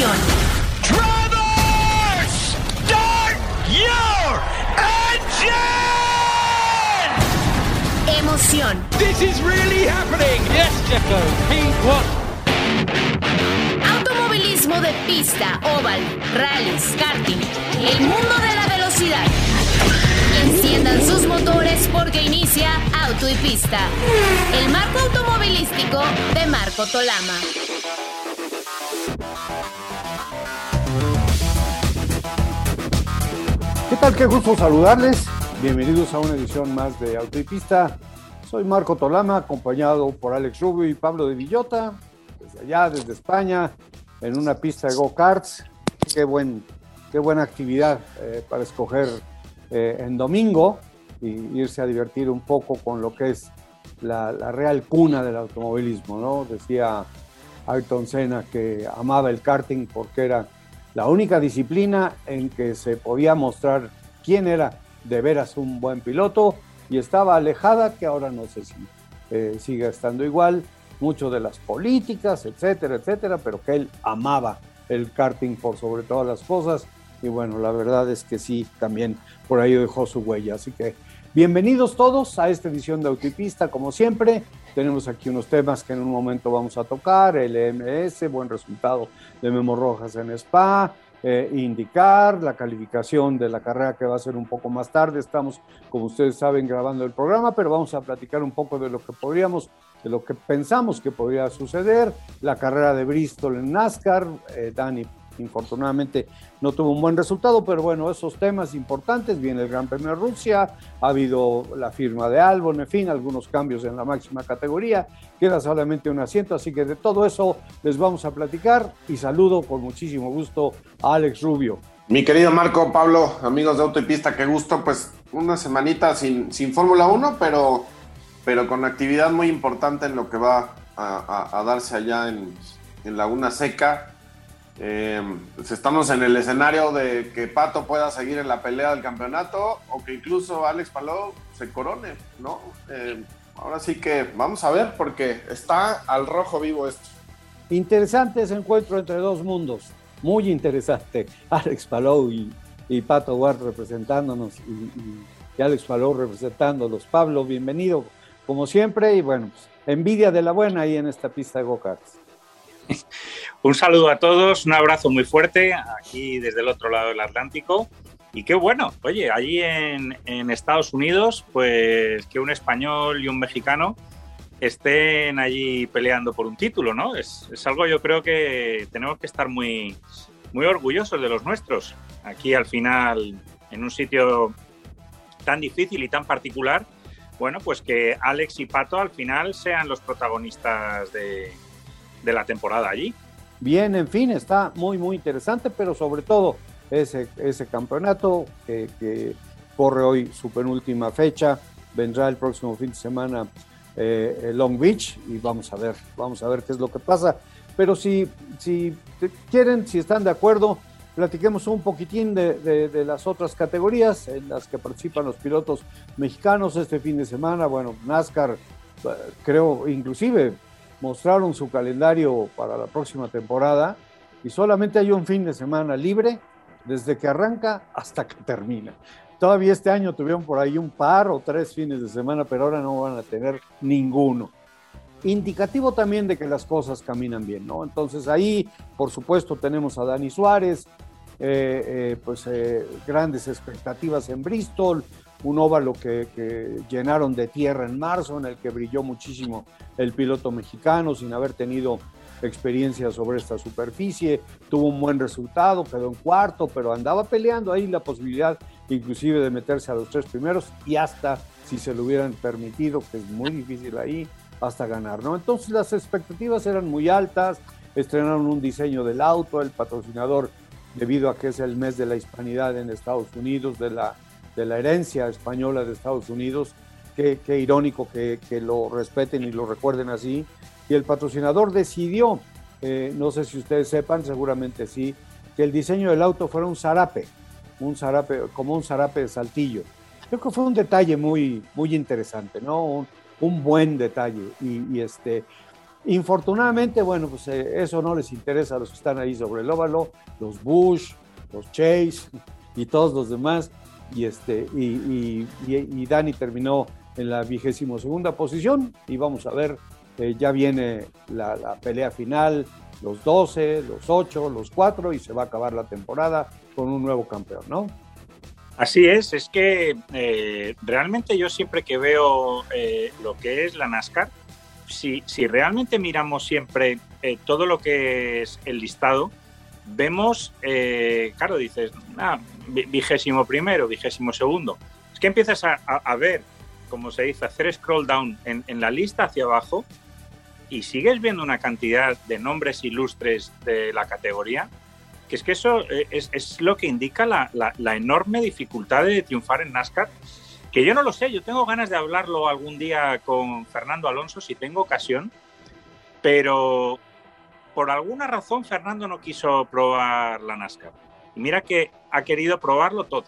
Emoción. Drivers, start your engine! Emoción. This is really happening. Yes, Checo. P1. Automovilismo de pista, oval, rallies, karting. El mundo de la velocidad. Enciendan sus motores porque inicia Auto y Pista. El marco automovilístico de Marco Tolama. Tal? Qué gusto saludarles. Bienvenidos a una edición más de Auto y Pista. Soy Marco Tolama, acompañado por Alex Rubio y Pablo de Villota, desde allá, desde España, en una pista de go-karts. Qué, buen, qué buena actividad eh, para escoger eh, en domingo y irse a divertir un poco con lo que es la, la real cuna del automovilismo, ¿no? Decía Ayrton Senna que amaba el karting porque era la única disciplina en que se podía mostrar quién era de veras un buen piloto y estaba alejada, que ahora no sé si eh, sigue estando igual, mucho de las políticas, etcétera, etcétera, pero que él amaba el karting por sobre todas las cosas. Y bueno, la verdad es que sí, también por ahí dejó su huella, así que bienvenidos todos a esta edición de Autopista, como siempre, tenemos aquí unos temas que en un momento vamos a tocar, el EMS, buen resultado de Memo Rojas en Spa, eh, indicar la calificación de la carrera que va a ser un poco más tarde. Estamos, como ustedes saben, grabando el programa, pero vamos a platicar un poco de lo que podríamos, de lo que pensamos que podría suceder. La carrera de Bristol en NASCAR, eh, infortunadamente no tuvo un buen resultado, pero bueno, esos temas importantes, viene el Gran Premio de Rusia, ha habido la firma de Albon, en fin, algunos cambios en la máxima categoría, queda solamente un asiento, así que de todo eso les vamos a platicar y saludo con muchísimo gusto a Alex Rubio. Mi querido Marco, Pablo, amigos de Auto y Pista, qué gusto, pues una semanita sin, sin Fórmula 1, pero, pero con actividad muy importante en lo que va a, darse allá en Laguna Seca. Eh, pues estamos en el escenario de que Pato pueda seguir en la pelea del campeonato o que incluso Alex Palou se corone, ¿no? Eh, ahora sí que vamos a ver porque está al rojo vivo esto. Interesante ese encuentro entre dos mundos, muy interesante. Alex Palou y, y Pato Ward representándonos y, y, y, Alex Palou representándolos. Pablo, bienvenido como siempre y bueno, pues, envidia de la buena ahí en esta pista de go-karts. Un saludo a todos, un abrazo muy fuerte aquí desde el otro lado del Atlántico. Y qué bueno, oye, allí en, Estados Unidos, pues que un español y un mexicano estén allí peleando por un título, ¿no? Es, es algo yo creo que tenemos que estar muy, muy orgullosos de los nuestros. Aquí al final, en un sitio tan difícil y tan particular, bueno, pues que Alex y Pato al final sean los protagonistas de, de la temporada allí. Bien, en fin, está muy, muy interesante, pero sobre todo ese, ese campeonato que, corre hoy su penúltima fecha, vendrá el próximo fin de semana eh, Long Beach y vamos a ver, vamos a ver qué es lo que pasa. Pero si, si quieren, si están de acuerdo, platiquemos un poquitín de, de, de, las otras categorías en las que participan los pilotos mexicanos este fin de semana. Bueno, NASCAR, creo, inclusive mostraron su calendario para la próxima temporada y solamente hay un fin de semana libre desde que arranca hasta que termina. Todavía este año tuvieron por ahí un par o tres fines de semana, pero ahora no van a tener ninguno. Indicativo también de que las cosas caminan bien, ¿no? Entonces ahí, por supuesto, tenemos a Dani Suárez, eh, eh, pues eh, grandes expectativas en Bristol, un óvalo que, llenaron de tierra en marzo, en el que brilló muchísimo el piloto mexicano sin haber tenido experiencia sobre esta superficie, tuvo un buen resultado, quedó en cuarto, pero andaba peleando ahí la posibilidad inclusive de meterse a los tres primeros y hasta si se lo hubieran permitido, que es muy difícil ahí, hasta ganar, ¿no? Entonces las expectativas eran muy altas, estrenaron un diseño del auto, el patrocinador, debido a que es el mes de la hispanidad en Estados Unidos, de la de la herencia española de Estados Unidos. Qué, qué irónico que, que, lo respeten y lo recuerden así. Y el patrocinador decidió, eh, no sé si ustedes sepan, seguramente sí, que el diseño del auto fuera un zarape, un zarape, como un zarape de saltillo. Creo que fue un detalle muy, muy interesante, ¿no? Un, un buen detalle. Y, este, Infortunadamente, bueno, pues eh, eso no les interesa a los que están ahí sobre el óvalo, los Bush, los Chase y todos los demás. Y, este, y, y, Dani terminó en la vigésimo segunda posición y vamos a ver, eh, ya viene la, pelea final, los 12, los 8, los 4 y se va a acabar la temporada con un nuevo campeón, ¿no? Así es, es que eh, realmente yo siempre que veo eh, lo que es la NASCAR, si, si realmente miramos siempre todo lo que es el listado, vemos, claro, dices, ah, vigésimo primero, vigésimo segundo. Es que empiezas a, ver, como se dice, hacer scroll down en, en la lista hacia abajo y sigues viendo una cantidad de nombres ilustres de la categoría que es que eso eh, es, lo que indica la, enorme dificultad de triunfar en NASCAR, que yo no lo sé, yo tengo ganas de hablarlo algún día con Fernando Alonso si tengo ocasión, pero por alguna razón Fernando no quiso probar la NASCAR. Y mira que ha querido probarlo todo.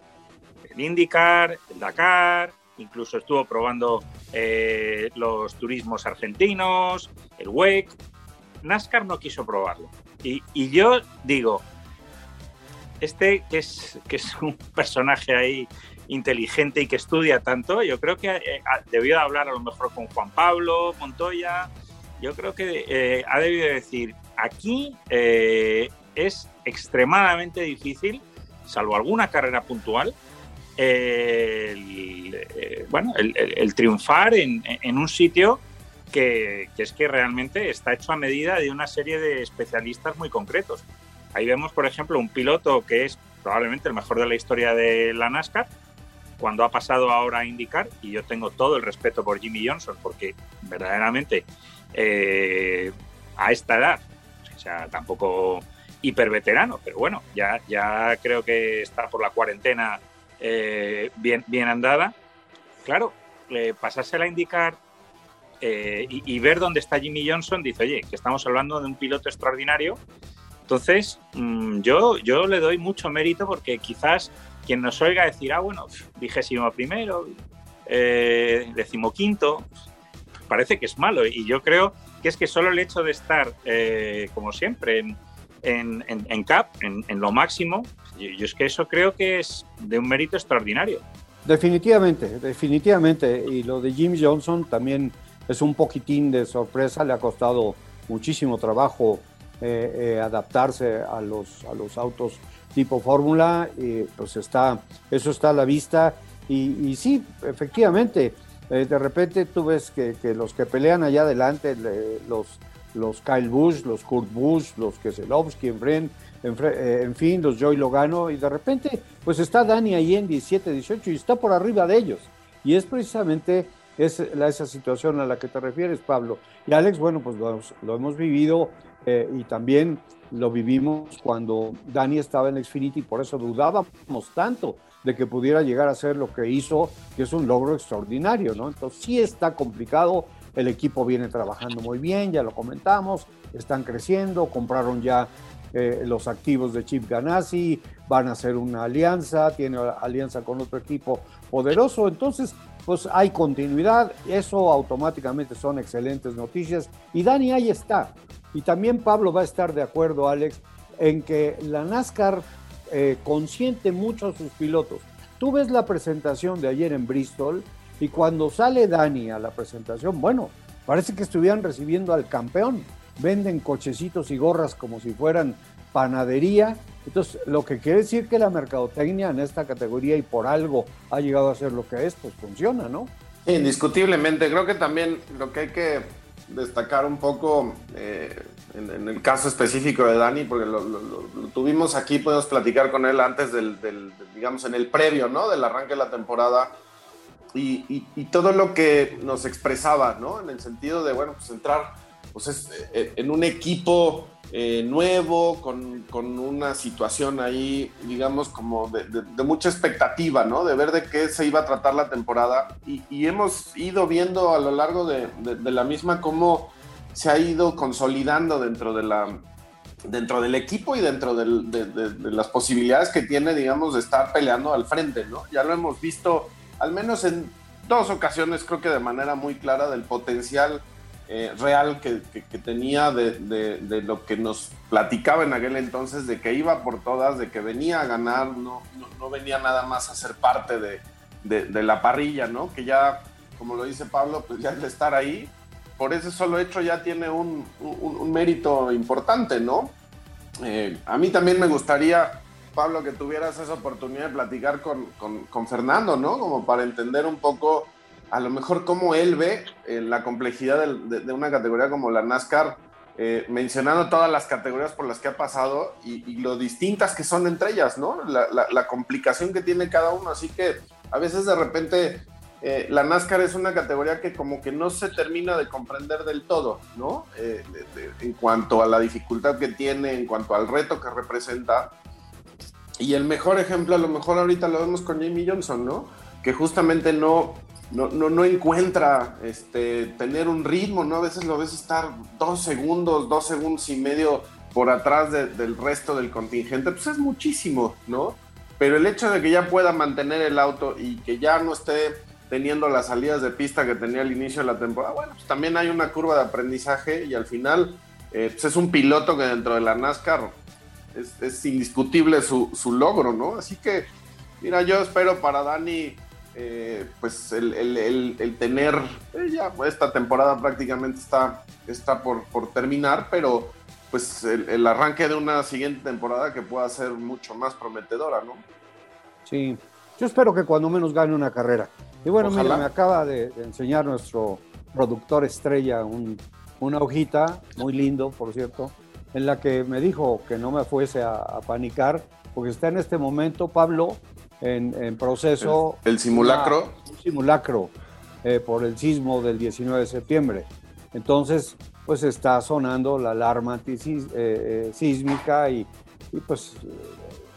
El IndyCar, el Dakar, incluso estuvo probando eh, los turismos argentinos, el WEC. NASCAR no quiso probarlo. y yo digo, este, que es, que es un personaje ahí inteligente y que estudia tanto, yo creo que eh, debió hablar a lo mejor con Juan Pablo Montoya, yo creo que eh, ha debido decir, aquí eh, es extremadamente difícil, salvo alguna carrera puntual, el, bueno, el, triunfar en, un sitio que, es que realmente está hecho a medida de una serie de especialistas muy concretos. Ahí vemos, por ejemplo, un piloto que es probablemente el mejor de la historia de la NASCAR, cuando ha pasado ahora a indicar, y yo tengo todo el respeto por Jimmy Johnson, porque verdaderamente eh, a esta edad, sea, tampoco hiper veterano, pero bueno, ya, ya creo que está por la cuarentena eh, bien, bien andada. Claro, eh, pasársela a indicar y, y, ver dónde está Jimmy Johnson, dice, oye, que estamos hablando de un piloto extraordinario entonces, mm, yo, yo le doy mucho mérito porque quizás quien nos oiga decir, ah, bueno, vigésimo primero, eh, decimoquinto, parece que es malo. Y yo creo que es que solo el hecho de estar, eh, como siempre, en, en, CAP, en, lo máximo, yo, es que eso creo que es de un mérito extraordinario. Definitivamente, definitivamente. Y lo de Jim Johnson también es un poquitín de sorpresa, le ha costado muchísimo trabajo eh, eh, adaptarse a los, a los autos tipo fórmula, y pues está, eso está a la vista. Y, y sí, efectivamente, eh, de repente tú ves que, que, los que pelean allá adelante, los, los Kyle Busch, los Kurt Busch, los Keselowski, en, en, en fin, los Joy Logano, y de repente, pues está Dani ahí en 17, 18 y está por arriba de ellos. Y es precisamente es esa situación a la que te refieres, Pablo. Y Alex, bueno, pues lo, lo hemos vivido eh, y también lo vivimos cuando Dani estaba en Xfinity, por eso dudábamos tanto de que pudiera llegar a ser lo que hizo, que es un logro extraordinario, ¿no? Entonces sí está complicado, el equipo viene trabajando muy bien, ya lo comentamos, están creciendo, compraron ya eh, los activos de Chip Ganassi, van a hacer una alianza, tiene alianza con otro equipo poderoso, entonces pues hay continuidad, eso automáticamente son excelentes noticias. Y Dani ahí está, y también Pablo va a estar de acuerdo, Alex, en que la NASCAR eh, consiente mucho a sus pilotos. Tú ves la presentación de ayer en Bristol y cuando sale Dani a la presentación, bueno, parece que estuvieran recibiendo al campeón. Venden cochecitos y gorras como si fueran panadería. Entonces, lo que quiere decir que la mercadotecnia en esta categoría y por algo ha llegado a ser lo que es, pues funciona, ¿no? Indiscutiblemente. Creo que también lo que hay que destacar un poco eh, en, el caso específico de Dani, porque lo, tuvimos aquí, podemos platicar con él antes del, digamos, en el previo, ¿no? Del arranque de la temporada y, todo lo que nos expresaba, ¿no? En el sentido de, bueno, pues entrar pues eh, en un equipo eh, nuevo, con, con, una situación ahí, digamos, como de, mucha expectativa, ¿no? De ver de qué se iba a tratar la temporada. Y, hemos ido viendo a lo largo de, la misma cómo se ha ido consolidando dentro de la dentro del equipo y dentro de, las posibilidades que tiene, digamos, de estar peleando al frente, ¿no? Ya lo hemos visto, al menos en dos ocasiones, creo que de manera muy clara, del potencial eh, real que, tenía de, lo que nos platicaba en aquel entonces, de que iba por todas, de que venía a ganar, no, no, venía nada más a ser parte de, la parrilla, ¿no? Que ya, como lo dice Pablo, pues ya el estar ahí, por ese solo hecho ya tiene un, mérito importante, ¿no? Eh, a mí también me gustaría, Pablo, que tuvieras esa oportunidad de platicar con, con Fernando, ¿no? Como para entender un poco a lo mejor cómo él ve eh, la complejidad de, una categoría como la NASCAR, eh, mencionando todas las categorías por las que ha pasado y, lo distintas que son entre ellas, ¿no? La, complicación que tiene cada uno. Así que a veces de repente eh, la NASCAR es una categoría que como que no se termina de comprender del todo, ¿no? en cuanto a la dificultad que tiene, en cuanto al reto que representa. Y el mejor ejemplo, a lo mejor ahorita lo vemos con Jamie Johnson, ¿no? Que justamente no, no, no, no, encuentra este, tener un ritmo, ¿no? A veces lo ves estar dos segundos, dos segundos y medio por atrás del resto del contingente, pues es muchísimo, ¿no? Pero el hecho de que ya pueda mantener el auto y que ya no esté teniendo las salidas de pista que tenía al inicio de la temporada, bueno, pues también hay una curva de aprendizaje y al final eh, pues es un piloto que dentro de la NASCAR es, indiscutible su, su logro, ¿no? Así que, mira, yo espero para Dani eh, pues el, tener, eh, ya esta temporada prácticamente está, está por, por terminar, pero pues el, arranque de una siguiente temporada que pueda ser mucho más prometedora, ¿no? Sí, yo espero que cuando menos gane una carrera. Y bueno, mira, me acaba de, enseñar nuestro productor estrella una hojita, muy lindo, por cierto, en la que me dijo que no me fuese a, a panicar, porque está en este momento, Pablo, en, proceso. El, simulacro. un simulacro eh, por el sismo del 19 de septiembre. Entonces, pues está sonando la alarma eh, eh, sísmica y, pues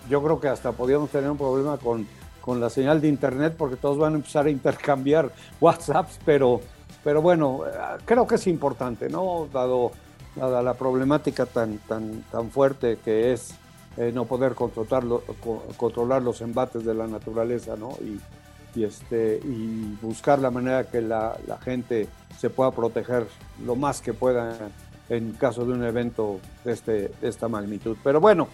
yo creo que hasta podríamos tener un problema con, con la señal de internet porque todos van a empezar a intercambiar WhatsApps, pero, pero bueno, creo que es importante, ¿no? Dado, dada la problemática tan, tan, tan fuerte que es eh, no poder controlar, controlar los embates de la naturaleza, ¿no? Y, y, este, y buscar la manera que la, la, gente se pueda proteger lo más que pueda en caso de un evento de, este, de esta magnitud. Pero bueno,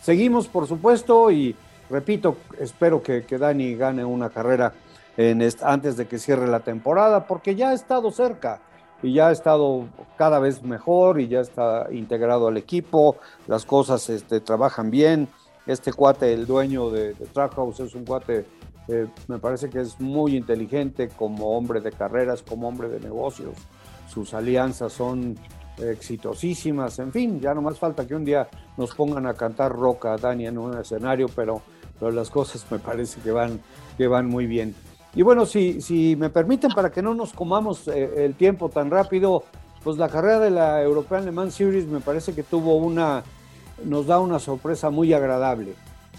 seguimos por supuesto y repito, espero que, que Dani gane una carrera en antes de que cierre la temporada, porque ya ha estado cerca y ya ha estado cada vez mejor y ya está integrado al equipo, las cosas este, trabajan bien. Este cuate, el dueño de, Trackhouse, es un cuate, eh, me parece que es muy inteligente como hombre de carreras, como hombre de negocios. Sus alianzas son exitosísimas, en fin, ya no más falta que un día nos pongan a cantar roca a Dani en un escenario, pero, pero las cosas me parece que van, que van muy bien. Y bueno, si, si me permiten, para que no nos comamos eh, el tiempo tan rápido, pues la carrera de la European Le Mans Series me parece que tuvo una, nos da una sorpresa muy agradable.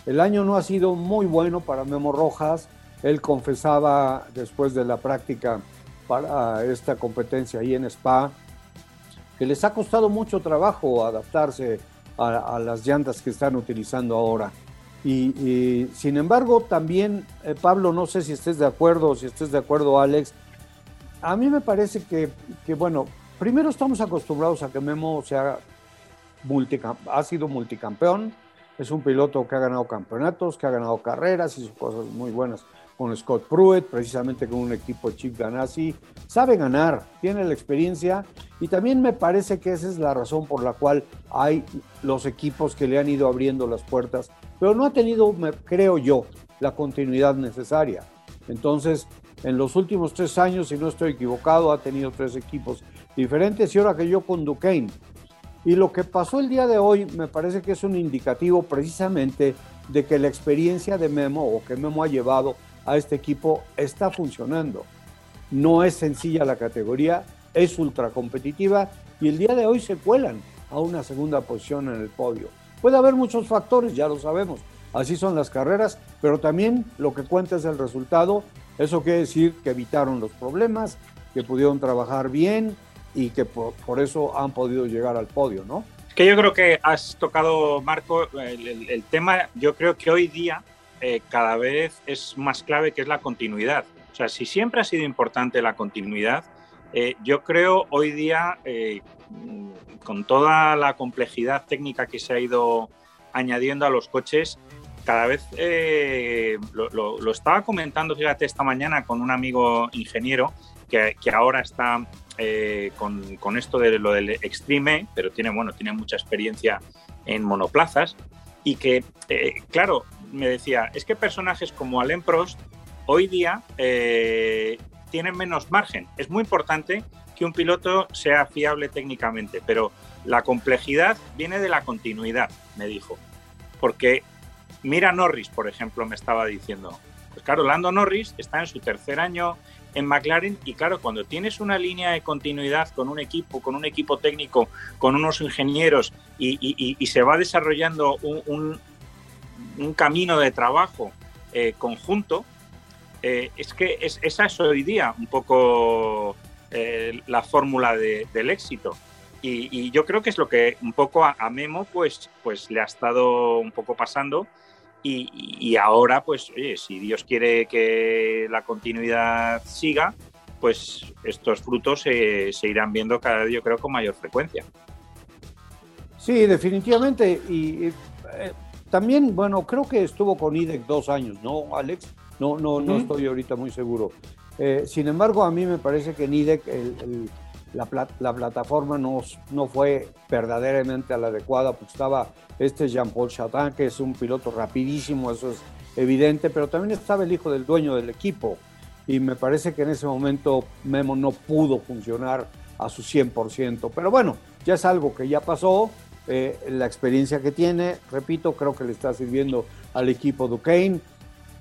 El año no ha sido muy bueno para Memo Rojas. Él confesaba después de la práctica para esta competencia ahí en Spa que les ha costado mucho trabajo adaptarse a, a las llantas que están utilizando ahora. Y, sin embargo, también, eh, Pablo, no sé si estés de acuerdo o si estés de acuerdo, Alex, a mí me parece que, bueno, primero estamos acostumbrados a que Memo sea ha sido multicampeón, es un piloto que ha ganado campeonatos, que ha ganado carreras, y cosas muy buenas con Scott Pruitt, precisamente con un equipo Chip Ganassi, sabe ganar, tiene la experiencia y también me parece que esa es la razón por la cual hay los equipos que le han ido abriendo las puertas pero no ha tenido, creo yo, la continuidad necesaria. Entonces, en los últimos tres años, si no estoy equivocado, ha tenido tres equipos diferentes y ahora que yo con Duquesne. Y lo que pasó el día de hoy me parece que es un indicativo precisamente de que la experiencia de Memo o que Memo ha llevado a este equipo está funcionando. No es sencilla la categoría, es ultra competitiva y el día de hoy se cuelan a una segunda posición en el podio. Puede haber muchos factores, ya lo sabemos, así son las carreras, pero también lo que cuenta es el resultado. Eso quiere decir que evitaron los problemas, que pudieron trabajar bien y que por, eso han podido llegar al podio, ¿no? Que yo creo que has tocado, Marco, el, tema, yo creo que hoy día eh, cada vez es más clave que es la continuidad. O sea, si siempre ha sido importante la continuidad, Eh, yo creo hoy día, eh, con toda la complejidad técnica que se ha ido añadiendo a los coches, cada vez lo, estaba comentando, fíjate, esta mañana con un amigo ingeniero que, ahora está con, esto de lo del Extreme, pero tiene, bueno, tiene mucha experiencia en monoplazas y que, claro, me decía, es que personajes como Alain Prost hoy día tienen menos margen. Es muy importante que un piloto sea fiable técnicamente, pero la complejidad viene de la continuidad, me dijo. Porque mira Norris, por ejemplo, me estaba diciendo. Pues claro, Lando Norris está en su tercer año en McLaren y claro, cuando tienes una línea de continuidad con un equipo, con un equipo técnico, con unos ingenieros y, se va desarrollando un, camino de trabajo eh, conjunto, eh, es que es, esa es hoy día un poco eh, la fórmula del éxito. Y, yo creo que es lo que un poco a, Memo pues, pues le ha estado un poco pasando. Y, ahora, pues, oye, si Dios quiere que la continuidad siga, pues estos frutos se, irán viendo cada día, yo creo, con mayor frecuencia. Sí, definitivamente. Y también, bueno, creo que estuvo con IDEC dos años, ¿no, Alex? No, no, no estoy ahorita muy seguro. Eh, sin embargo, a mí me parece que NIDEC, la, plataforma no, no fue verdaderamente la adecuada, porque estaba este Jean-Paul Chatin, que es un piloto rapidísimo, eso es evidente, pero también estaba el hijo del dueño del equipo. Y me parece que en ese momento Memo no pudo funcionar a su 100%. Pero bueno, ya es algo que ya pasó. Eh, la experiencia que tiene, repito, creo que le está sirviendo al equipo Duquesne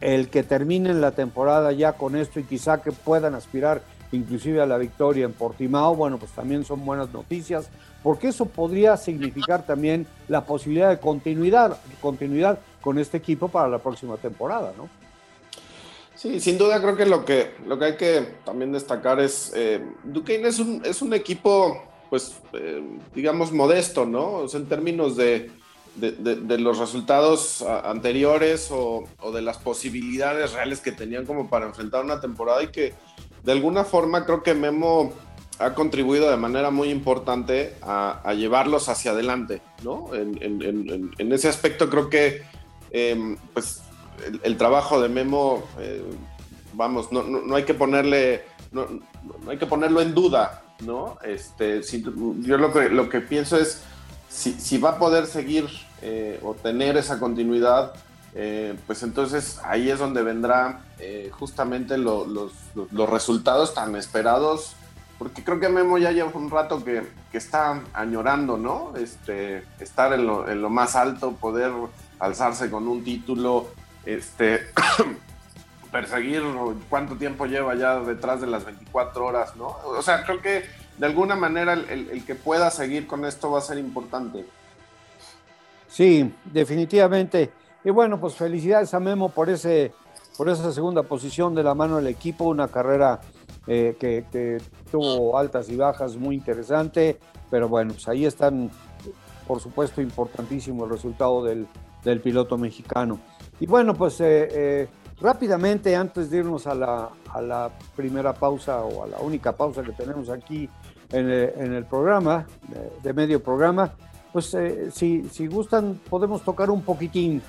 el que terminen la temporada ya con esto y quizá que puedan aspirar inclusive a la victoria en Portimao, bueno, pues también son buenas noticias, porque eso podría significar también la posibilidad de continuidad, continuidad con este equipo para la próxima temporada, ¿no? Sí, sin duda creo que lo que, lo que hay que también destacar es, eh, Duquesne es un, es un equipo, pues, eh, digamos, modesto, ¿no? O sea, en términos de, de, los resultados anteriores o, de las posibilidades reales que tenían como para enfrentar una temporada y que de alguna forma creo que Memo ha contribuido de manera muy importante a, llevarlos hacia adelante, ¿no? En, ese aspecto creo que em, pues el, trabajo de Memo, eh, vamos, no, hay que ponerle, no, hay que ponerlo en duda, ¿no? Este, yo lo que, lo que pienso es si, va a poder seguir eh, o tener esa continuidad, eh, pues entonces ahí es donde vendrá eh, justamente los, resultados tan esperados, porque creo que Memo ya lleva un rato que, está añorando, ¿no? Este, estar en lo, más alto, poder alzarse con un título, este, perseguir cuánto tiempo lleva ya detrás de las 24 horas, ¿no? O sea, creo que de alguna manera el, que pueda seguir con esto va a ser importante. Sí, definitivamente. Y bueno, pues felicidades a Memo por, ese, por esa segunda posición de la mano del equipo, una carrera eh, que, tuvo altas y bajas muy interesante, pero bueno, pues ahí están, por supuesto, importantísimo el resultado del, piloto mexicano. Y bueno, pues eh, eh, rápidamente, antes de irnos a la, a la primera pausa o a la única pausa que tenemos aquí en el, programa, de, medio programa, pues eh, si, si, gustan podemos tocar un poquitín.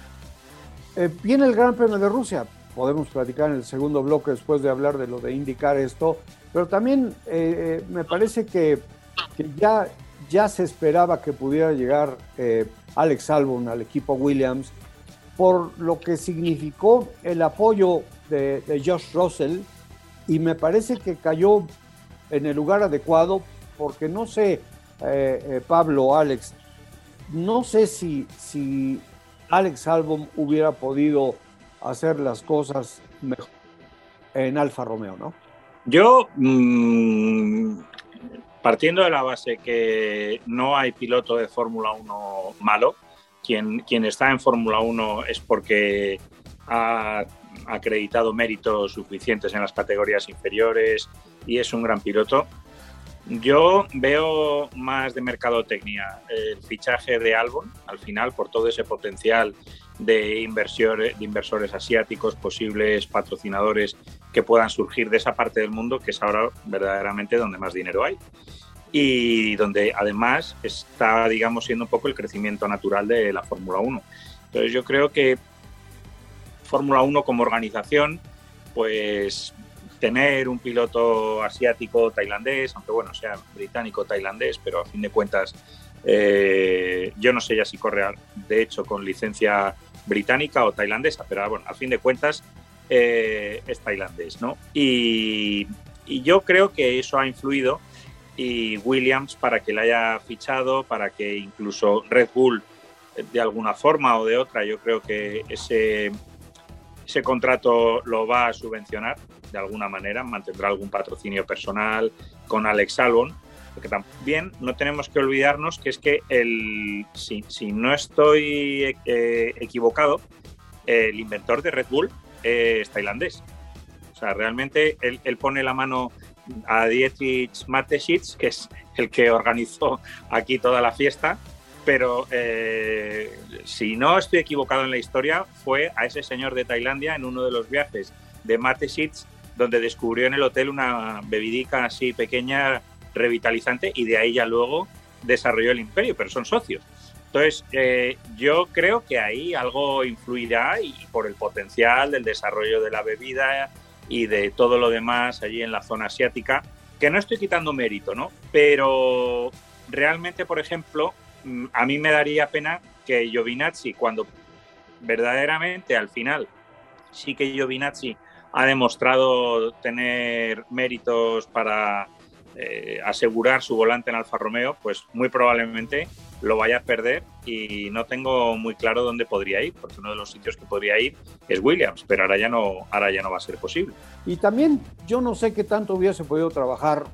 Eh, viene el Gran Premio de Rusia, podemos platicar en el segundo bloque después de hablar de lo de indicar esto, pero también eh, me parece que, ya, ya se esperaba que pudiera llegar Alex Albon al equipo Williams por lo que significó el apoyo de, Josh Russell y me parece que cayó en el lugar adecuado porque no sé, eh, eh, Pablo, Alex, no sé si, si Alex Albon hubiera podido hacer las cosas mejor en Alfa Romeo, ¿no? Yo, mm, partiendo de la base que no hay piloto de Fórmula 1 malo, quien, está en Fórmula 1 es porque ha acreditado méritos suficientes en las categorías inferiores y es un gran piloto. Yo veo más de mercadotecnia el fichaje de Albon al final por todo ese potencial de, de inversores asiáticos, posibles patrocinadores que puedan surgir de esa parte del mundo que es ahora verdaderamente donde más dinero hay y donde además está, digamos, siendo un poco el crecimiento natural de la Fórmula 1. Entonces yo creo que Fórmula 1 como organización, pues tener un piloto asiático tailandés, aunque bueno, sea británico tailandés, pero a fin de cuentas eh, yo no sé ya si corre de hecho con licencia británica o tailandesa, pero bueno, a fin de cuentas eh, es tailandés, ¿no? Y, yo creo que eso ha influido y Williams para que le haya fichado, para que incluso Red Bull de alguna forma o de otra, yo creo que ese, ese contrato lo va a subvencionar de alguna manera, mantendrá algún patrocinio personal con Alex Albon, porque también no tenemos que olvidarnos que es que el, si, no estoy eh, equivocado, el inventor de Red Bull es tailandés. O sea, realmente él, pone la mano a Dietrich Mateschitz, que es el que organizó aquí toda la fiesta, pero eh, si no estoy equivocado en la historia, fue a ese señor de Tailandia en uno de los viajes de Mateschitz, donde descubrió en el hotel una bebidica así pequeña, revitalizante, y de ahí ya luego desarrolló el imperio, pero son socios. Entonces, eh, yo creo que ahí algo influirá y por el potencial del desarrollo de la bebida y de todo lo demás allí en la zona asiática, que no estoy quitando mérito, ¿no? Pero realmente, por ejemplo, mm, a mí me daría pena que Giovinazzi, cuando verdaderamente al final sí que Giovinazzi ha demostrado tener méritos para eh, asegurar su volante en Alfa Romeo, pues muy probablemente lo vaya a perder y no tengo muy claro dónde podría ir, porque uno de los sitios que podría ir es Williams, pero ahora ya no, ahora ya no va a ser posible. Y también yo no sé qué tanto hubiese podido trabajar,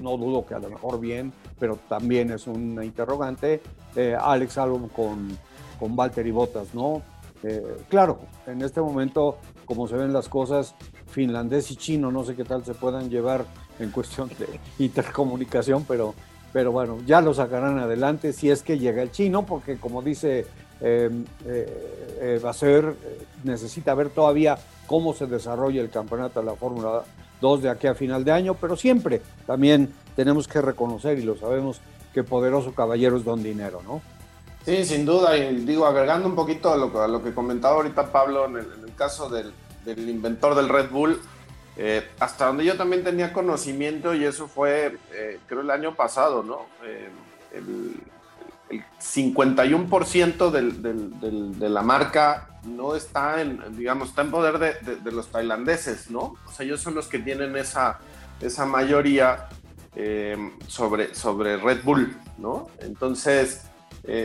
no dudo que a lo mejor bien, pero también es una interrogante, eh, Alex Albon con, con Valtteri Bottas, ¿no? Eh, claro, en este momento, como se ven las cosas, finlandés y chino, no sé qué tal se puedan llevar en cuestión de intercomunicación, pero, pero bueno, ya lo sacarán adelante si es que llega el chino, porque como dice eh, eh, va a ser, necesita ver todavía cómo se desarrolla el campeonato de la Fórmula 2 de aquí a final de año, pero siempre también tenemos que reconocer, y lo sabemos, que poderoso caballero es don dinero, ¿no? Sí, sin duda, y digo, agregando un poquito a lo, a lo que comentaba ahorita Pablo en el, en el caso del, del inventor del Red Bull, eh, hasta donde yo también tenía conocimiento, y eso fue, eh, creo, el año pasado, ¿no? Eh, el, 51% de la marca no está en, digamos, está en poder de, los tailandeses, ¿no? O sea, ellos son los que tienen esa, esa mayoría sobre, sobre Red Bull, ¿no? Entonces,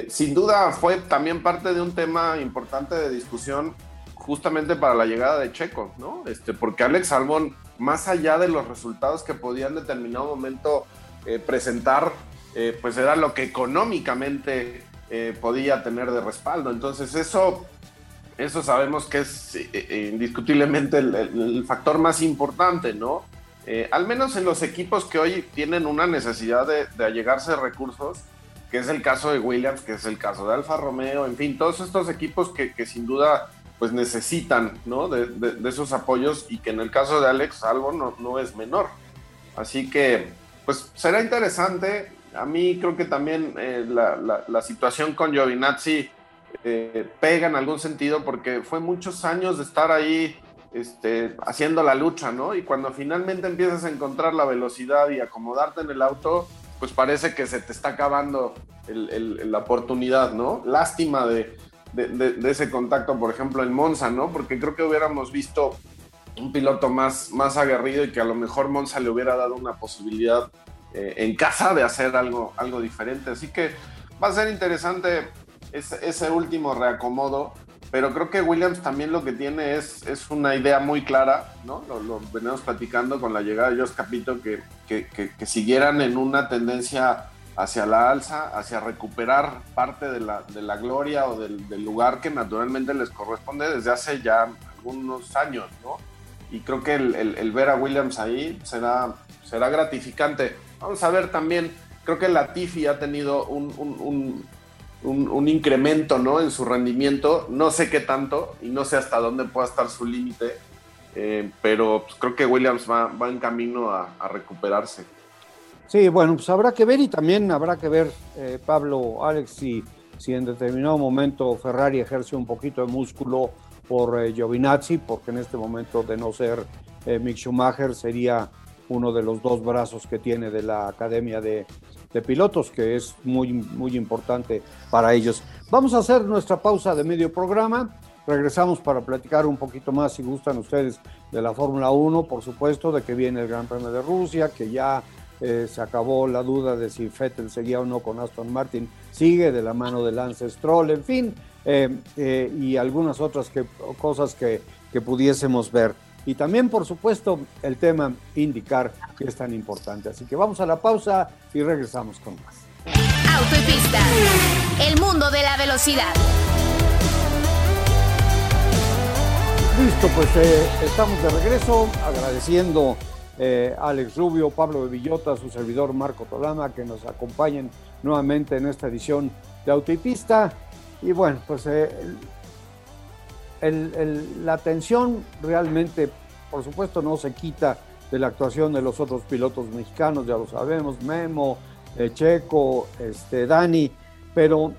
sin duda fue también parte de un tema importante de discusión justamente para la llegada de Checo, ¿no? Este, porque Alex Albon, más allá de los resultados que podía en determinado momento eh, presentar, eh, pues era lo que económicamente eh, podía tener de respaldo. Entonces eso, eso sabemos que es indiscutiblemente el, factor más importante, ¿no? al menos en los equipos que hoy tienen una necesidad de, de allegarse recursos, que es el caso de Williams, que es el caso de Alfa Romeo, en fin, todos estos equipos que, que sin duda pues necesitan ¿no? de, esos apoyos y que en el caso de Alex algo no, no, es menor. Así que pues será interesante. A mí creo que también eh, la, la, situación con Giovinazzi eh, pega en algún sentido porque fue muchos años de estar ahí este, haciendo la lucha, ¿no? Y cuando finalmente empiezas a encontrar la velocidad y acomodarte en el auto, pues parece que se te está acabando la oportunidad, ¿no? Lástima de, de, ese contacto, por ejemplo, en Monza, ¿no? Porque creo que hubiéramos visto un piloto más, más aguerrido y que a lo mejor Monza le hubiera dado una posibilidad eh, en casa de hacer algo, algo diferente. Así que va a ser interesante ese, último reacomodo, pero creo que Williams también lo que tiene es, es una idea muy clara, ¿no? Lo, venimos platicando con la llegada de Jos Capito, que, que, que siguieran en una tendencia hacia la alza, hacia recuperar parte de la, de la gloria o del, lugar que naturalmente les corresponde desde hace ya algunos años, ¿no? Y creo que el, el, ver a Williams ahí será, será gratificante. Vamos a ver también, creo que la Tifi ha tenido un, un, un, incremento, ¿no? En su rendimiento, no sé qué tanto y no sé hasta dónde pueda estar su límite, eh, pero pues, creo que Williams va, va en camino a, recuperarse. Sí, bueno, pues habrá que ver y también habrá que ver, eh, Pablo, Alex, si, si en determinado momento Ferrari ejerce un poquito de músculo por eh, Giovinazzi, porque en este momento de no ser Mick Schumacher sería uno de los dos brazos que tiene de la Academia de, de Pilotos, que es muy, muy importante para ellos. Vamos a hacer nuestra pausa de medio programa. Regresamos para platicar un poquito más, si gustan ustedes, de la Fórmula 1, por supuesto, de que viene el Gran Premio de Rusia, que ya eh, se acabó la duda de si Fettel seguía o no con Aston Martin, sigue de la mano de Lance Stroll, en fin, eh, eh, y algunas otras que, cosas que, que pudiésemos ver. Y también, por supuesto, el tema indicar que es tan importante. Así que vamos a la pausa y regresamos con más. Auto y pista, el mundo de la velocidad. Listo, pues estamos de regreso agradeciendo eh, Alex Rubio, Pablo de su servidor Marco Tolama, que nos acompañen nuevamente en esta edición de Auto y bueno, pues eh, la tensión realmente, por supuesto, no se quita de la actuación de los otros pilotos mexicanos, ya lo sabemos, Memo, eh, Checo, este, Dani, pero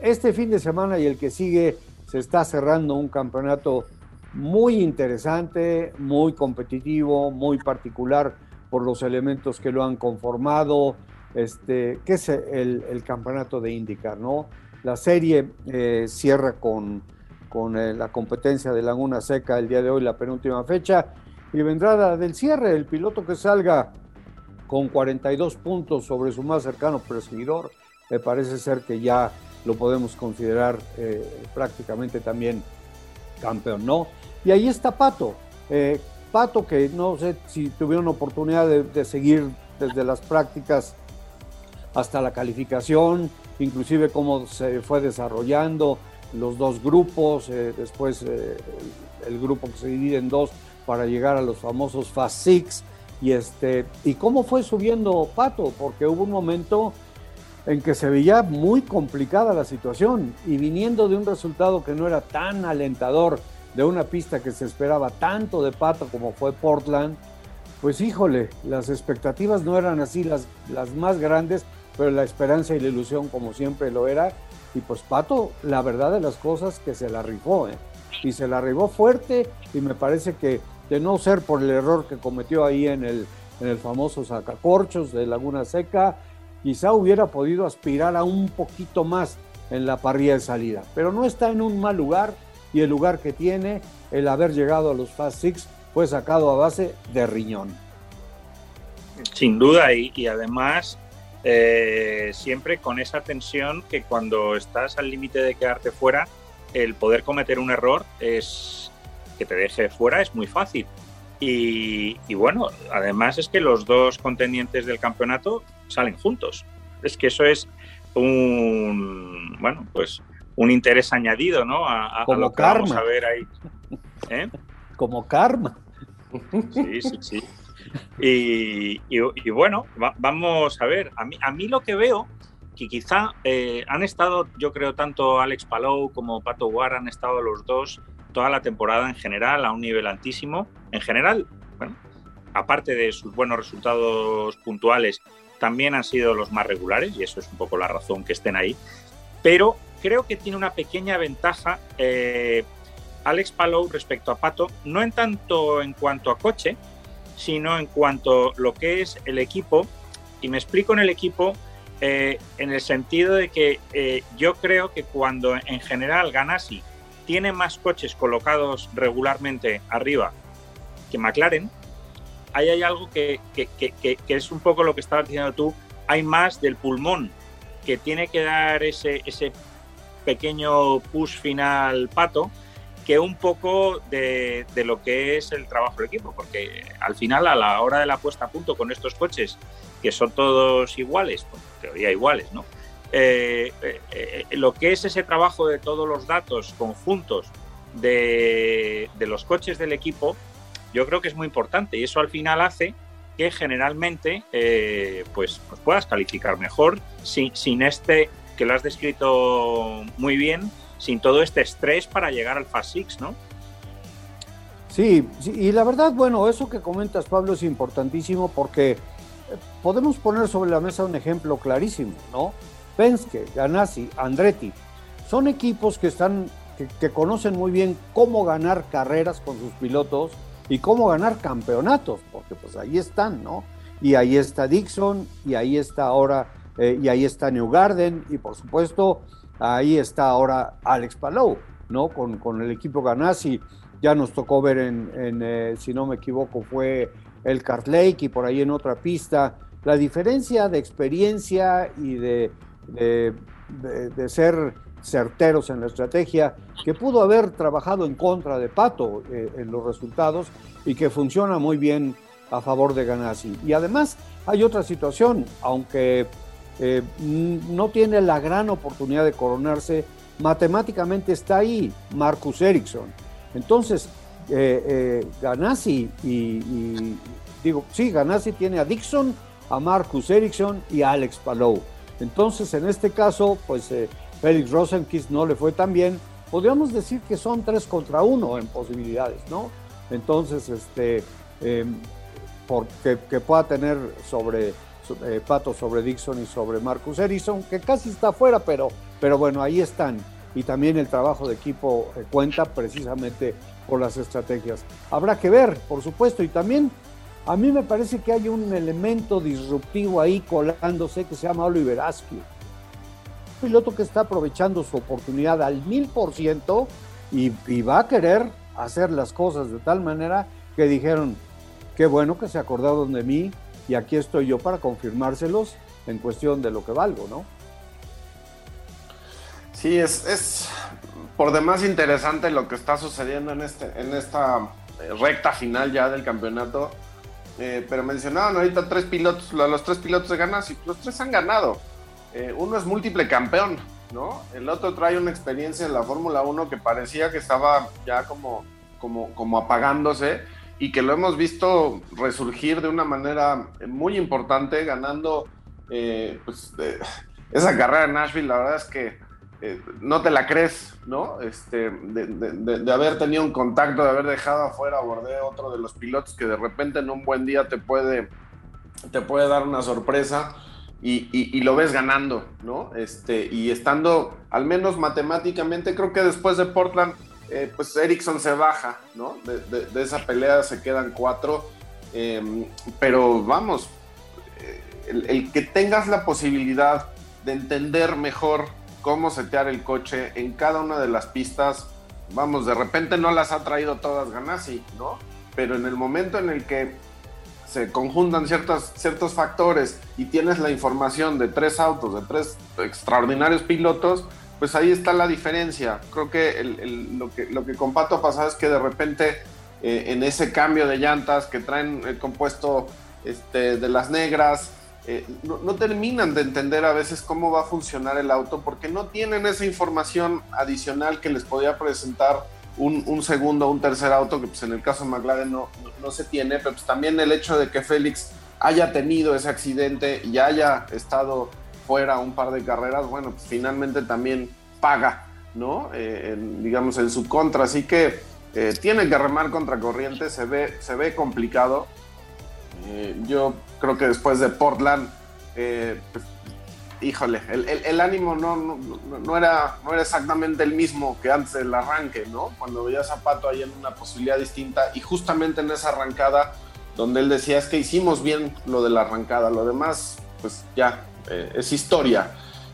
este fin de semana y el que sigue se está cerrando un campeonato muy interesante, muy competitivo, muy particular por los elementos que lo han conformado, este, que es el, campeonato de IndyCar, ¿no? La serie eh, cierra con con eh, la competencia de Laguna Seca el día de hoy, la penúltima fecha, y vendrá del cierre, el piloto que salga con 42 puntos sobre su más cercano perseguidor, me parece ser que ya lo podemos considerar eh, prácticamente también campeón, ¿no? Y ahí está Pato, eh, Pato que no sé si tuvieron oportunidad de, seguir desde las prácticas hasta la calificación, inclusive cómo se fue desarrollando, los dos grupos, eh, después eh, el grupo que se divide en dos para llegar a los famosos Fast Six. Y, este, ¿Y cómo fue subiendo Pato? Porque hubo un momento en que se veía muy complicada la situación y viniendo de un resultado que no era tan alentador, de una pista que se esperaba tanto de Pato como fue Portland, pues híjole, las expectativas no eran así las, las más grandes, pero la esperanza y la ilusión como siempre lo era y pues Pato, la verdad de las cosas, que se la rifó, ¿eh? Y se la rifó fuerte y me parece que de no ser por el error que cometió ahí en el, en el famoso sacacorchos de Laguna Seca, quizá hubiera podido aspirar a un poquito más en la parrilla de salida. Pero no está en un mal lugar y el lugar que tiene, el haber llegado a los Fast Six, fue sacado a base de riñón. Sin duda, y, además eh, siempre con esa tensión que cuando estás al límite de quedarte fuera, el poder cometer un error es que te deje fuera es muy fácil. Y, bueno, además es que los dos contendientes del campeonato salen juntos. Es que eso es un bueno, pues un interés añadido, ¿no? A, Como lo que karma. vamos a ver ahí. ¿Eh? Como karma. Sí, sí, sí. Y, bueno, vamos a ver, a mí, a mí lo que veo, que quizá eh, han estado, yo creo, tanto Alex Palou como Pato War han estado los dos toda la temporada en general a un nivel altísimo. En general, bueno, aparte de sus buenos resultados puntuales, también han sido los más regulares y eso es un poco la razón que estén ahí. Pero creo que tiene una pequeña ventaja eh, Alex Palou respecto a Pato, no en tanto en cuanto a coche, sino en cuanto a lo que es el equipo. Y me explico en el equipo eh, en el sentido de que eh, yo creo que cuando en general Ganassi tiene más coches colocados regularmente arriba que McLaren, ahí hay algo que, es un poco lo que estabas diciendo tú, hay más del pulmón que tiene que dar ese, pequeño push final pato que un poco de, lo que es el trabajo del equipo, porque al final a la hora de la puesta a punto con estos coches, que son todos iguales, en teoría iguales, ¿no? Eh, eh, eh, lo que es ese trabajo de todos los datos conjuntos de, los coches del equipo, yo creo que es muy importante y eso al final hace que generalmente pues, pues, puedas calificar mejor sin, sin este, que lo has descrito muy bien, sin todo este estrés para llegar al Fast Six, ¿no? Sí, y la verdad, bueno, eso que comentas, Pablo, es importantísimo porque podemos poner sobre la mesa un ejemplo clarísimo, ¿no? Penske, Ganassi, Andretti, son equipos que están, que, conocen muy bien cómo ganar carreras con sus pilotos y cómo ganar campeonatos, porque pues ahí están, ¿no? Y ahí está Dixon, y ahí está ahora, eh, y ahí está New Garden, y por supuesto, ahí está ahora Alex Palou, ¿no? Con, con el equipo Ganassi ya nos tocó ver en, eh, si no me equivoco, fue el Cart Lake y por ahí en otra pista. La diferencia de experiencia y de, de, ser certeros en la estrategia, que pudo haber trabajado en contra de Pato eh, en los resultados y que funciona muy bien a favor de Ganassi. Y además hay otra situación, aunque eh, no tiene la gran oportunidad de coronarse, matemáticamente está ahí Marcus Ericsson entonces, eh, Ganassi y, digo, sí, Ganassi tiene a Dixon, a Marcus Ericsson y a Alex Palou. Entonces, en este caso, pues eh, Félix Rosenquist no le fue tan bien. Podríamos decir que son tres contra uno en posibilidades, ¿no? Entonces, este, em, que pueda tener sobre eh, Pato sobre Dixon y sobre Marcus Ericsson, que casi está fuera, pero, pero bueno, ahí están y también el trabajo de equipo eh, cuenta precisamente por las estrategias. Habrá que ver, por supuesto, y también a mí me parece que hay un elemento disruptivo ahí colándose que se llama Oliver Askew. Un piloto que está aprovechando su oportunidad al mil por ciento y va a querer hacer las cosas de tal manera que dijeron, qué bueno que se acordaron de mí y aquí estoy yo para confirmárselos en cuestión de lo que valgo, ¿no? Sí, es, es por demás interesante lo que está sucediendo en, este, en esta recta final ya del campeonato. Eh, pero mencionaban ahorita tres pilotos, los tres pilotos de ganas y los tres han ganado. Eh, uno es múltiple campeón, ¿no? El otro trae una experiencia en la Fórmula 1 que parecía que estaba ya como, como, como apagándose y que lo hemos visto resurgir de una manera muy importante, ganando pues, esa carrera en Nashville. La verdad es que eh, no te la crees, ¿no? Este, de, haber tenido un contacto, de haber dejado afuera a Bordé otro de los pilotos que de repente en un buen día te puede, te puede dar una sorpresa y, lo ves ganando, ¿no? Este, y estando, al menos matemáticamente, creo que después de Portland, eh, pues Ericsson se baja, ¿no? De, esa pelea se quedan cuatro, em, pero vamos, eh, el que tengas la posibilidad de entender mejor cómo setear el coche en cada una de las pistas. Vamos, de repente no las ha traído todas Ganassi, ¿no? Pero en el momento en el que se conjuntan ciertos, ciertos factores y tienes la información de tres autos, de tres extraordinarios pilotos, pues ahí está la diferencia. Creo que lo, que lo que pasado es que de repente eh, en ese cambio de llantas que traen el compuesto este, de las negras, eh, no, terminan de entender a veces cómo va a funcionar el auto porque no tienen esa información adicional que les podía presentar un, segundo o un tercer auto, que pues en el caso de McLaren no, no, se tiene, pero pues también el hecho de que Félix haya tenido ese accidente y haya estado fuera un par de carreras, bueno, pues finalmente también paga, ¿no? Eh, digamos en su contra, así que eh, tiene que remar contra corriente, se ve, se ve complicado. Yo creo que después de Portland, eh, pues, híjole, el, ánimo no, no, era, no era exactamente el mismo que antes del arranque, ¿no? Cuando veía Zapato ahí en una posibilidad distinta y justamente en esa arrancada donde él decía es que hicimos bien lo de la arrancada, lo demás pues ya eh, es historia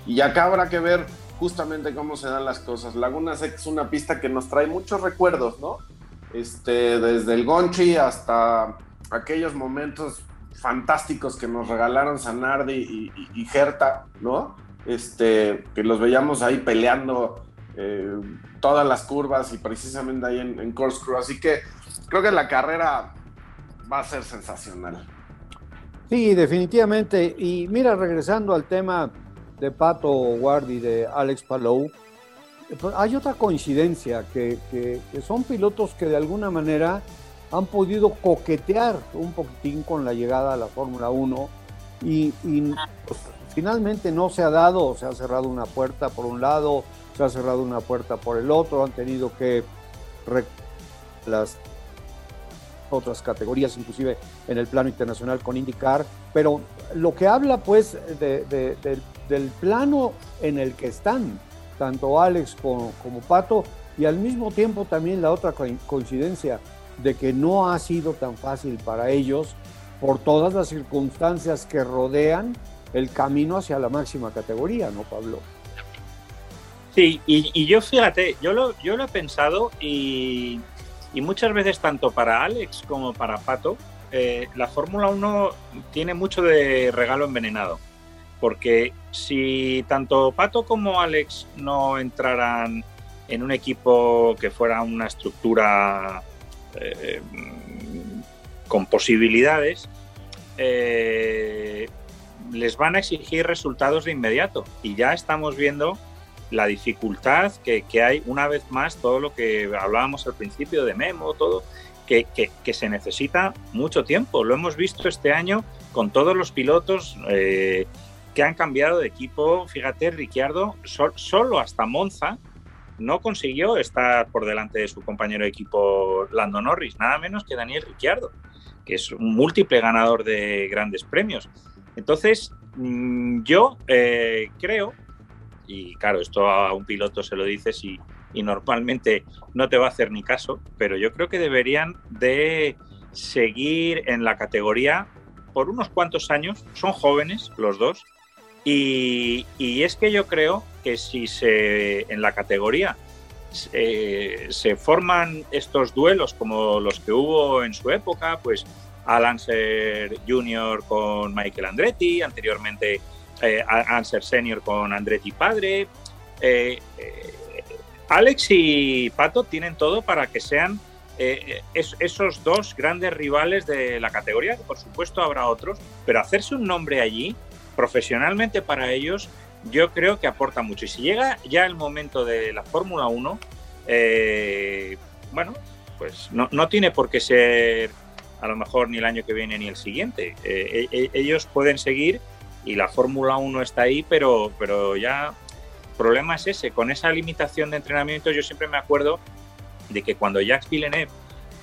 y acá habrá que ver justamente cómo se dan las cosas. Laguna Seca es una pista que nos trae muchos recuerdos, ¿no? Este, desde el Gonchi hasta aquellos momentos fantásticos que nos regalaron Sanardi y, y, Gerta, ¿no? Este, que los veíamos ahí peleando eh, todas las curvas y precisamente ahí en, en Corkscrew. Así que creo que la carrera va a ser sensacional. Sí, definitivamente. Y mira, regresando al tema de Pato Guardi de Alex Palou, pues, hay otra coincidencia, que son pilotos que de alguna manera han podido coquetear un poquitín con la llegada a la Fórmula 1 y, pues, finalmente no se ha dado, se ha cerrado una puerta por un lado, se ha cerrado una puerta por el otro, han tenido que las otras categorías, inclusive en el plano internacional con IndyCar, pero lo que habla pues del plano en el que están tanto Alex como Pato y al mismo tiempo también la otra coincidencia de que no ha sido tan fácil para ellos por todas las circunstancias que rodean el camino hacia la máxima categoría, ¿no, Pablo? Sí, y, yo fíjate, yo lo, yo lo he pensado y, muchas veces tanto para Alex como para Pato, eh, la Fórmula 1 tiene mucho de regalo envenenado. Porque si tanto Pato como Alex no entraran en un equipo que fuera una estructura eh, con posibilidades, eh, les van a exigir resultados de inmediato. Y ya estamos viendo la dificultad que, hay una vez más, todo lo que hablábamos al principio de Memo, todo, que, se necesita mucho tiempo. Lo hemos visto este año con todos los pilotos eh, que han cambiado de equipo. Fíjate, Ricciardo, solo hasta Monza no consiguió estar por delante de su compañero de equipo Lando Norris, nada menos que Daniel Ricciardo, que es un múltiple ganador de grandes premios. Entonces, mm, yo eh, creo y claro, esto a un piloto se lo dices y, normalmente no te va a hacer ni caso, pero yo creo que deberían de seguir en la categoría por unos cuantos años, son jóvenes los dos, y, es que yo creo que si se en la categoría se forman estos duelos como los que hubo en su época, pues Alan Ser Jr. con Michael Andretti, anteriormente eh, Anser Senior con Andretti Padre. Eh, eh, Alex y Pato tienen todo para que sean esos dos grandes rivales de la categoría, por supuesto habrá otros, pero hacerse un nombre allí, profesionalmente para ellos, yo creo que aporta mucho. Y si llega ya el momento de la Fórmula 1, bueno, pues no, no, tiene por qué ser a lo mejor ni el año que viene ni el siguiente. E, e, ellos pueden seguir y la Fórmula 1 está ahí, pero, pero ya el problema es ese, con esa limitación de entrenamiento yo siempre me acuerdo de que cuando Jacques Villeneuve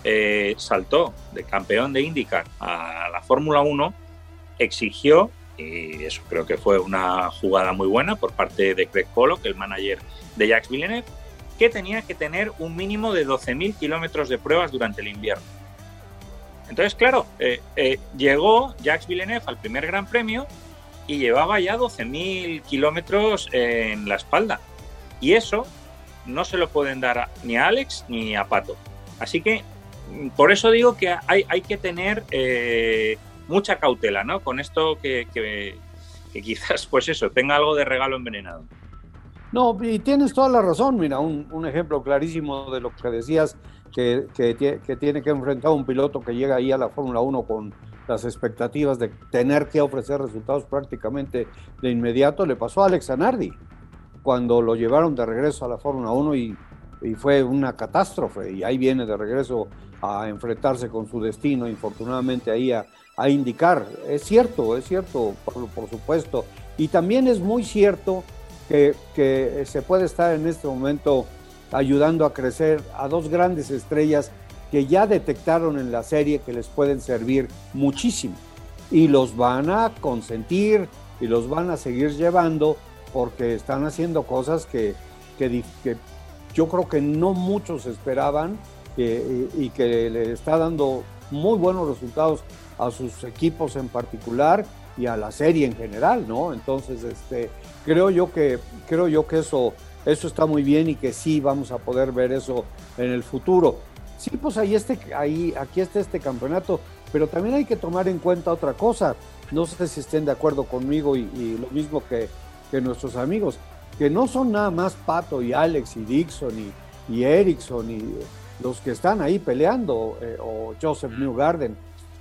eh, saltó de campeón de IndyCar a la Fórmula 1, exigió, y eso creo que fue una jugada muy buena por parte de Craig Pollock, el manager de Jacques Villeneuve, que tenía que tener un mínimo de 12.000 kilómetros de pruebas durante el invierno. Entonces, claro, eh, eh, llegó Jacques Villeneuve al primer Gran Premio y llevaba ya 12.000 kilómetros en la espalda. Y eso no se lo pueden dar ni a Alex ni a Pato. Así que mm, por eso digo que hay, que tener eh, mucha cautela ¿no? con esto que, que, quizás, pues eso, tenga algo de regalo envenenado. No, y tienes toda la razón. Mira, un, ejemplo clarísimo de lo que decías, que, que, tiene que enfrentar un piloto que llega ahí a la Fórmula 1 con las expectativas de tener que ofrecer resultados prácticamente de inmediato, le pasó a Alex Anardi cuando lo llevaron de regreso a la Fórmula 1 y, fue una catástrofe y ahí viene de regreso a enfrentarse con su destino, infortunadamente ahí a, indicar. Es cierto, es cierto, por, supuesto. Y también es muy cierto que, que se puede estar en este momento ayudando a crecer a dos grandes estrellas que ya detectaron en la serie que les pueden servir muchísimo y los van a consentir y los van a seguir llevando porque están haciendo cosas que, que, yo creo que no muchos esperaban y, que le está dando muy buenos resultados a sus equipos en particular y a la serie en general, ¿no? Entonces, este, creo yo que creo yo que eso eso está muy bien y que sí vamos a poder ver eso en el futuro. Sí, pues ahí, este, ahí aquí está este campeonato, pero también hay que tomar en cuenta otra cosa. No sé si estén de acuerdo conmigo y, lo mismo que, nuestros amigos, que no son nada más Pato y Alex y Dixon y, y Erickson y los que están ahí peleando, eh, o Joseph Newgarden.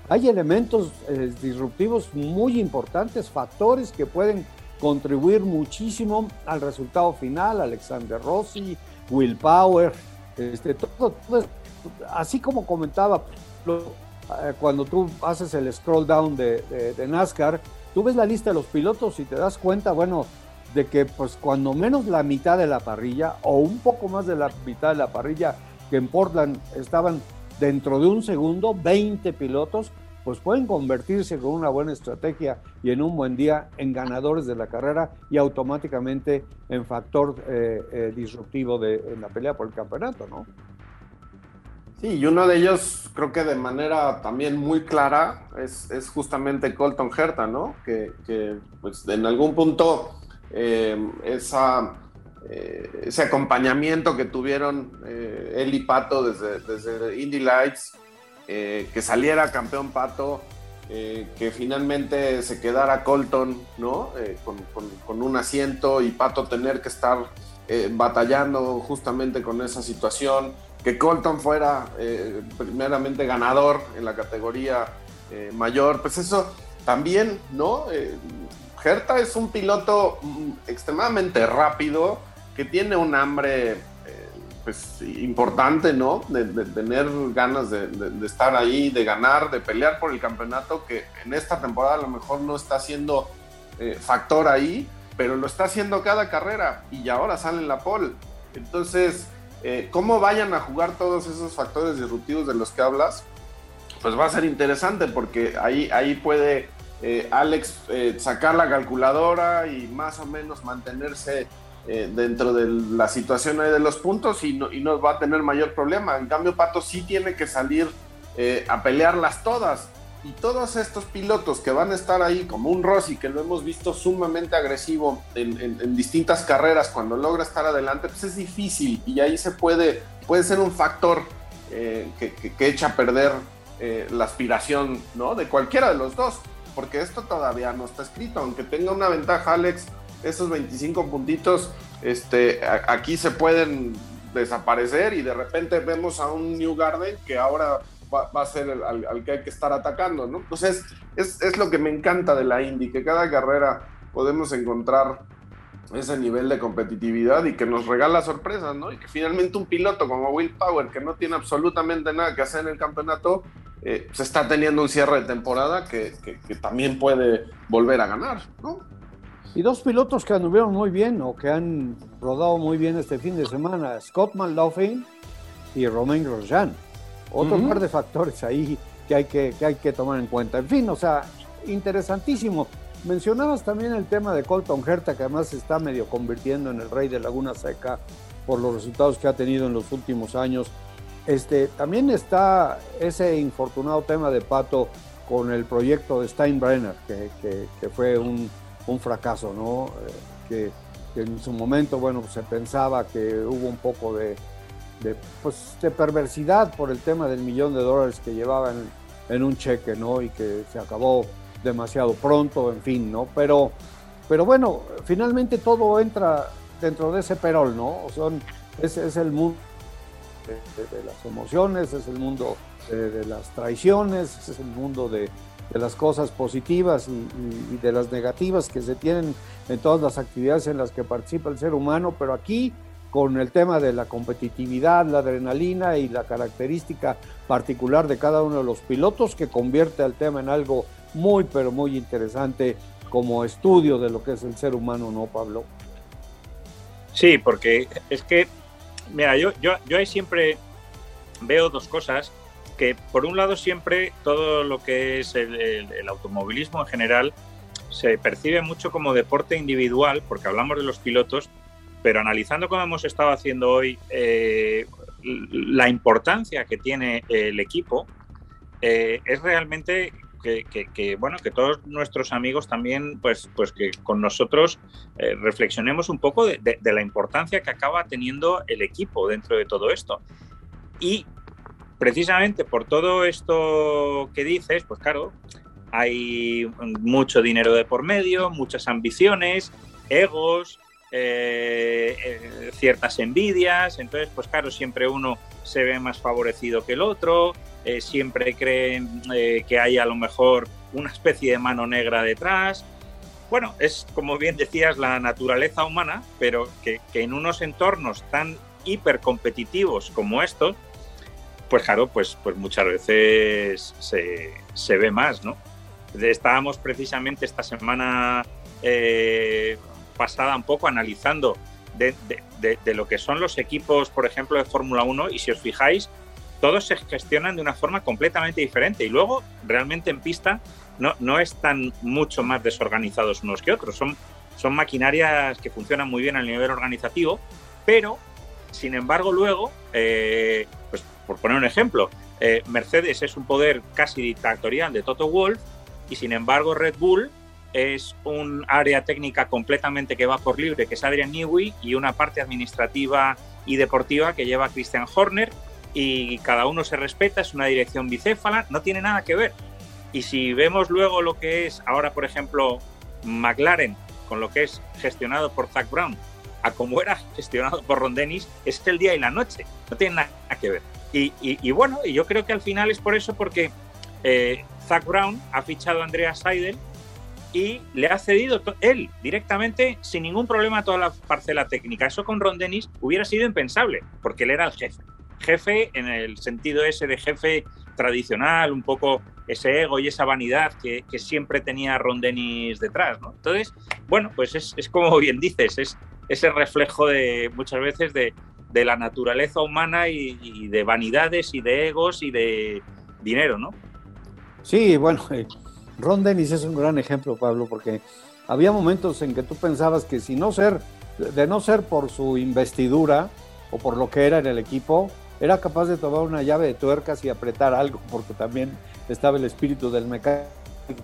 Hay elementos eh, disruptivos muy importantes, factores que pueden contribuir muchísimo al resultado final, Alexander Rossi, Will Power, este, todo, todo, así como comentaba, eh, cuando tú haces el scroll down de, NASCAR, tú ves la lista de los pilotos y te das cuenta, bueno, de que pues cuando menos la mitad de la parrilla o un poco más de la mitad de la parrilla que en Portland estaban dentro de un segundo 20 pilotos pues pueden convertirse con una buena estrategia y en un buen día en ganadores de la carrera y automáticamente en factor eh, eh, disruptivo de, en la pelea por el campeonato, ¿no? Sí, y uno de ellos creo que de manera también muy clara es, es justamente Colton Herta, ¿no? Que, que, pues en algún punto eh, esa, ese acompañamiento que tuvieron él y Pato desde, desde Indy Lights eh, que saliera campeón Pato, eh, que finalmente se quedara Colton, ¿no? Eh, con, un asiento y Pato tener que estar batallando justamente con esa situación, que Colton fuera primeramente ganador en la categoría mayor, pues eso también, ¿no? Gerta es un piloto mm, extremadamente rápido, que tiene un hambre pues importante, ¿no? De, tener ganas de, estar ahí, de ganar, de pelear por el campeonato, que en esta temporada a lo mejor no está siendo eh, factor ahí, pero lo está haciendo cada carrera y ahora sale la pole. Entonces, eh, cómo vayan a jugar todos esos factores disruptivos de los que hablas, pues va a ser interesante porque ahí, ahí puede eh, Alex sacar la calculadora y más o menos mantenerse eh, dentro de la situación de los puntos y no, y no, va a tener mayor problema. En cambio, Pato sí tiene que salir eh, a pelearlas todas. Y todos estos pilotos que van a estar ahí, como un Rossi, que lo hemos visto sumamente agresivo en, distintas carreras, cuando logra estar adelante, pues es difícil y ahí se puede, puede ser un factor eh, que, que, echa a perder la aspiración ¿no? de cualquiera de los dos, porque esto todavía no está escrito, aunque tenga una ventaja Alex esos 25 puntitos este, aquí se pueden desaparecer y de repente vemos a un New Garden que ahora va, a ser al, que hay que estar atacando, ¿no? Entonces, es, es, lo que me encanta de la Indy, que cada carrera podemos encontrar ese nivel de competitividad y que nos regala sorpresas, ¿no? Y que finalmente un piloto como Will Power, que no tiene absolutamente nada que hacer en el campeonato, eh, se está teniendo un cierre de temporada que, que, que también puede volver a ganar, ¿no? Y dos pilotos que anduvieron muy bien o que han rodado muy bien este fin de semana, Scott McLaughlin y Romain Grosjean. Otro par de factores ahí que hay que, que hay que tomar en cuenta. En fin, o sea, interesantísimo. Mencionabas también el tema de Colton Herta, que además se está medio convirtiendo en el rey de Laguna Seca por los resultados que ha tenido en los últimos años. Este, también está ese infortunado tema de Pato con el proyecto de Steinbrenner, que, que fue un, un fracaso, ¿no? Eh, que, en su momento, bueno, se pensaba que hubo un poco de, pues, de perversidad por el tema del millón de dólares que llevaban en, un cheque, ¿no? Y que se acabó demasiado pronto, en fin, ¿no? Pero, pero bueno, finalmente todo entra dentro de ese perol, ¿no? Son, es, es el mundo de, las emociones, es el mundo de, las traiciones, es el mundo de, de las cosas positivas y, de las negativas que se tienen en todas las actividades en las que participa el ser humano, pero aquí con el tema de la competitividad, la adrenalina y la característica particular de cada uno de los pilotos que convierte al tema en algo muy, pero muy interesante como estudio de lo que es el ser humano, ¿no, Pablo? Sí, porque es que, mira, yo, yo, yo ahí siempre veo dos cosas que por un lado siempre todo lo que es el, automovilismo en general se percibe mucho como deporte individual, porque hablamos de los pilotos, pero analizando como hemos estado haciendo hoy eh, la importancia que tiene el equipo, eh, es realmente que, bueno que todos nuestros amigos también pues pues que con nosotros eh, reflexionemos un poco de, de, la importancia que acaba teniendo el equipo dentro de todo esto. Y precisamente por todo esto que dices, pues claro, hay mucho dinero de por medio, muchas ambiciones, egos, eh, eh, ciertas envidias, entonces pues claro, siempre uno se ve más favorecido que el otro, eh, siempre creen que hay a lo mejor una especie de mano negra detrás. Bueno, es como bien decías la naturaleza humana, pero que, que en unos entornos tan hipercompetitivos como estos, pues claro, pues, pues muchas veces se, ve más, ¿no? Estábamos precisamente esta semana eh, pasada un poco analizando de, lo que son los equipos, por ejemplo, de Fórmula 1 y si os fijáis, todos se gestionan de una forma completamente diferente y luego realmente en pista no, no están mucho más desorganizados unos que otros. Son, son maquinarias que funcionan muy bien a nivel organizativo, pero sin embargo luego, eh, por poner un ejemplo, eh, Mercedes es un poder casi dictatorial de Toto Wolff y sin embargo Red Bull es un área técnica completamente que va por libre, que es Adrian Newey, y una parte administrativa y deportiva que lleva Christian Horner, y cada uno se respeta, es una dirección bicéfala, no tiene nada que ver. Y si vemos luego lo que es ahora, por ejemplo, McLaren, con lo que es gestionado por Zach Brown, a como era gestionado por Ron Dennis, es el día y la noche, no tiene nada que ver. Y, bueno, y yo creo que al final es por eso, porque eh, Zach Brown ha fichado a Andrea Seidel y le ha cedido él directamente, sin ningún problema, toda la parcela técnica. Eso con Ron Dennis hubiera sido impensable, porque él era el jefe. Jefe en el sentido ese de jefe tradicional, un poco ese ego y esa vanidad que, siempre tenía Ron Dennis detrás. ¿no? Entonces, bueno, pues es, como bien dices, es ese reflejo de muchas veces de, la naturaleza humana y, y, de vanidades y de egos y de dinero, ¿no? Sí, bueno, eh, Ron Dennis es un gran ejemplo, Pablo, porque había momentos en que tú pensabas que si no ser, de no ser por su investidura o por lo que era en el equipo, era capaz de tomar una llave de tuercas y apretar algo, porque también estaba el espíritu del mecánico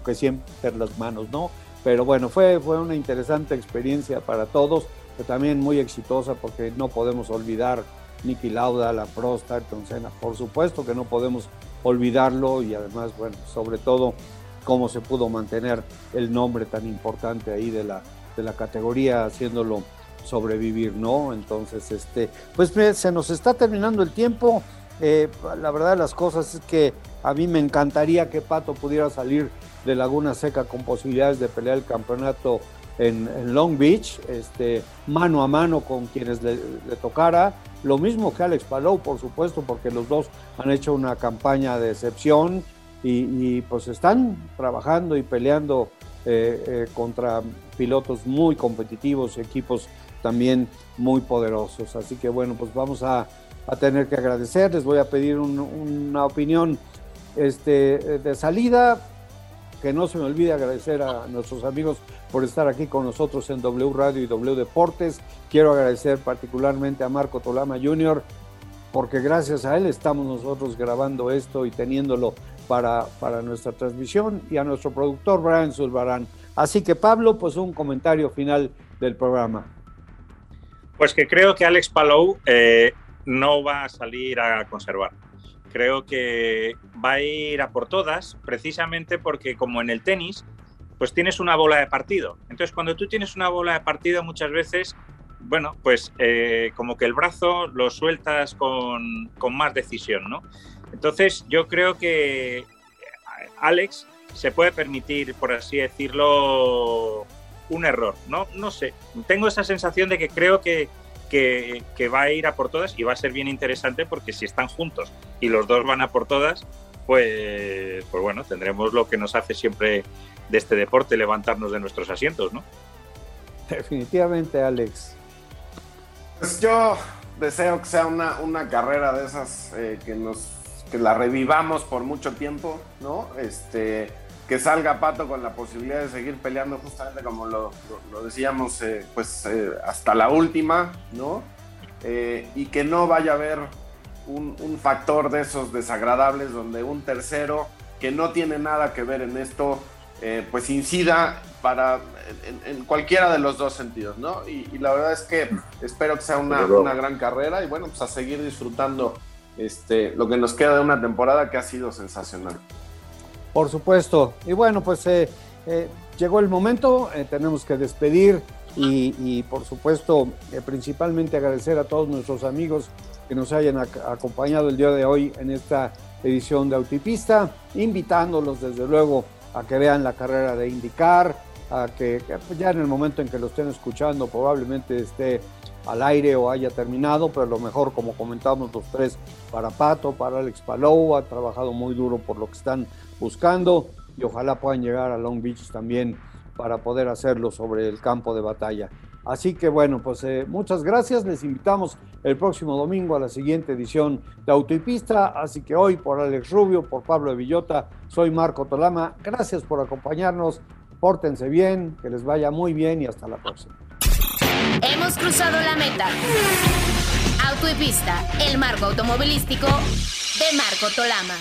que siempre en las manos, ¿no? Pero bueno, fue, fue una interesante experiencia para todos, también muy exitosa porque no podemos olvidar Nicky Lauda, la Prost, Ayrton por supuesto que no podemos olvidarlo y además, bueno, sobre todo cómo se pudo mantener el nombre tan importante ahí de la, de la categoría, haciéndolo sobrevivir, ¿no? Entonces, este, pues se nos está terminando el tiempo. Eh, la verdad de las cosas es que a mí me encantaría que Pato pudiera salir de Laguna Seca con posibilidades de pelear el campeonato en, Long Beach, este, mano a mano con quienes le, tocara. Lo mismo que Alex Palou, por supuesto, porque los dos han hecho una campaña de excepción y, pues están trabajando y peleando eh, eh, contra pilotos muy competitivos, equipos también muy poderosos. Así que bueno, pues vamos a, tener que agradecer. Les voy a pedir una opinión este, de salida. Que no se me olvide agradecer a nuestros amigos por estar aquí con nosotros en W Radio y W Deportes. Quiero agradecer particularmente a Marco Tolama Jr., porque gracias a él estamos nosotros grabando esto y teniéndolo para, para nuestra transmisión, y a nuestro productor Brian Zulbarán. Así que Pablo, pues un comentario final del programa. Pues que creo que Alex Palou eh, no va a salir a conservar. Creo que va a ir a por todas, precisamente porque como en el tenis, pues tienes una bola de partido. Entonces, cuando tú tienes una bola de partido, muchas veces, bueno, pues eh, como que el brazo lo sueltas con, con más decisión, ¿no? Entonces, yo creo que Alex se puede permitir, por así decirlo, un error. No, no sé. Tengo esa sensación de que creo que, que, va a ir a por todas y va a ser bien interesante porque si están juntos y los dos van a por todas, pues, pues bueno, tendremos lo que nos hace siempre de este deporte, levantarnos de nuestros asientos, ¿no? Definitivamente, Alex. Pues yo deseo que sea una, una carrera de esas eh, que nos que la revivamos por mucho tiempo, ¿no? Este, que salga Pato con la posibilidad de seguir peleando justamente como lo, decíamos, eh, pues eh, hasta la última, ¿no? Eh, y que no vaya a haber un, factor de esos desagradables donde un tercero que no tiene nada que ver en esto, pues incida para en, cualquiera de los dos sentidos, ¿no? Y, la verdad es que espero que sea una, una, gran carrera y bueno, pues a seguir disfrutando este, lo que nos queda de una temporada que ha sido sensacional. Por supuesto. Y bueno, pues eh, eh, llegó el momento, eh, tenemos que despedir y, por supuesto principalmente agradecer a todos nuestros amigos que nos hayan acompañado el día de hoy en esta edición de Autipista, invitándolos desde luego a que vean la carrera de indicar, a que, que ya en el momento en que lo estén escuchando probablemente esté al aire o haya terminado, pero lo mejor, como comentamos los tres, para Pato, para Alex Palou, ha trabajado muy duro por lo que están buscando y ojalá puedan llegar a Long Beach también para poder hacerlo sobre el campo de batalla. Así que bueno, pues eh, muchas gracias. Les invitamos el próximo domingo a la siguiente edición de Auto y Pista. Así que hoy por Alex Rubio, por Pablo de Villota, soy Marco Tolama. Gracias por acompañarnos. Pórtense bien, que les vaya muy bien y hasta la próxima. Hemos cruzado la meta. Auto y Pista, el marco automovilístico de Marco Tolama.